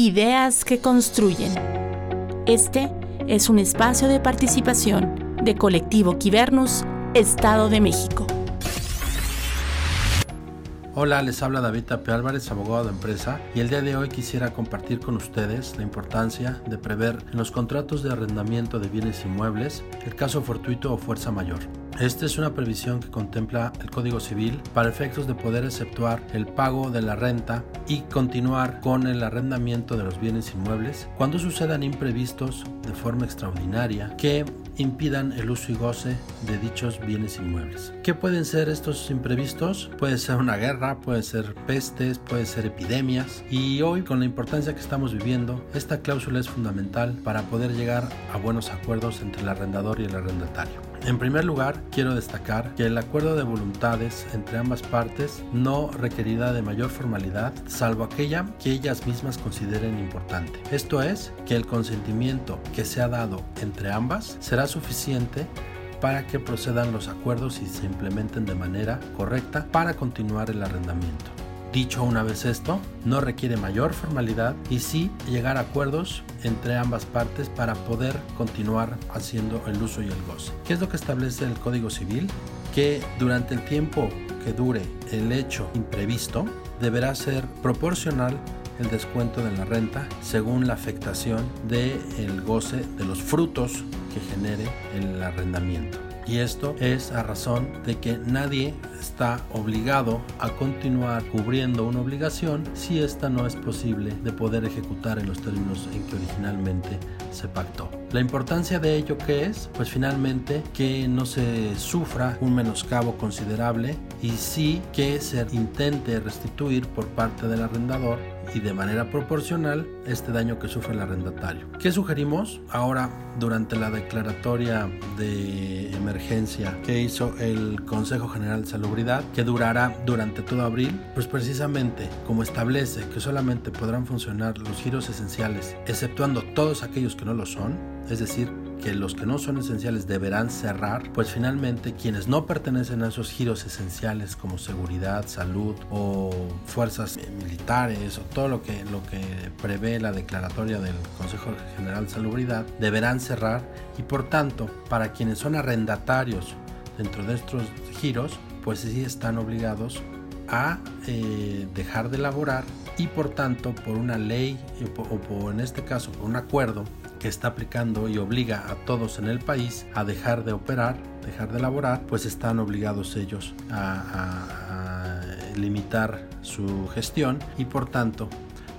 Ideas que construyen. Este es un espacio de participación de Colectivo Quibernus, Estado de México. Hola, les habla David Tapia Álvarez, abogado de empresa, y el día de hoy quisiera compartir con ustedes la importancia de prever en los contratos de arrendamiento de bienes inmuebles el caso fortuito o fuerza mayor. Esta es una previsión que contempla el Código Civil para efectos de poder exceptuar el pago de la renta y continuar con el arrendamiento de los bienes inmuebles cuando sucedan imprevistos de forma extraordinaria que impidan el uso y goce de dichos bienes inmuebles. ¿Qué pueden ser estos imprevistos? Puede ser una guerra, puede ser pestes, puede ser epidemias y hoy con la importancia que estamos viviendo, esta cláusula es fundamental para poder llegar a buenos acuerdos entre el arrendador y el arrendatario. En primer lugar, quiero destacar que el acuerdo de voluntades entre ambas partes no requerirá de mayor formalidad, salvo aquella que ellas mismas consideren importante. Esto es, que el consentimiento que se ha dado entre ambas será suficiente para que procedan los acuerdos y se implementen de manera correcta para continuar el arrendamiento. Dicho una vez esto, no requiere mayor formalidad y sí llegar a acuerdos entre ambas partes para poder continuar haciendo el uso y el goce. ¿Qué es lo que establece el Código Civil? Que durante el tiempo que dure el hecho imprevisto deberá ser proporcional el descuento de la renta según la afectación del el goce de los frutos que genere el arrendamiento. Y esto es a razón de que nadie está obligado a continuar cubriendo una obligación si esta no es posible de poder ejecutar en los términos en que originalmente se pactó. La importancia de ello que es, pues finalmente que no se sufra un menoscabo considerable y sí que se intente restituir por parte del arrendador y de manera proporcional este daño que sufre el arrendatario. ¿Qué sugerimos? Ahora, durante la declaratoria de emergencia que hizo el Consejo General de Salubridad, que durará durante todo abril, pues precisamente como establece que solamente podrán funcionar los giros esenciales, exceptuando todos aquellos que no lo son, es decir, que los que no son esenciales deberán cerrar, pues finalmente quienes no pertenecen a esos giros esenciales como seguridad, salud o fuerzas militares o todo lo que, lo que prevé la declaratoria del Consejo General de Salubridad deberán cerrar y por tanto para quienes son arrendatarios dentro de estos giros pues sí están obligados a eh, dejar de laborar y por tanto por una ley o en este caso por un acuerdo que está aplicando y obliga a todos en el país a dejar de operar, dejar de laborar, pues están obligados ellos a, limitar su gestión y por tanto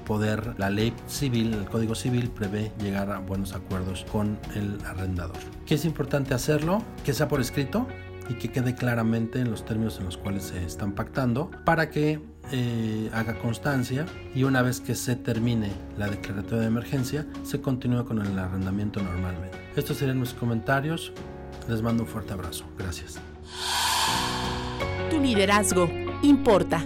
poder, la ley civil, el código civil prevé llegar a buenos acuerdos con el arrendador. ¿Qué es importante hacerlo? Que sea por escrito y que quede claramente en los términos en los cuales se están pactando para que eh, haga constancia y una vez que se termine la declaratoria de emergencia, se continúe con el arrendamiento normalmente. Estos serían mis comentarios. Les mando un fuerte abrazo. Gracias. Tu liderazgo importa.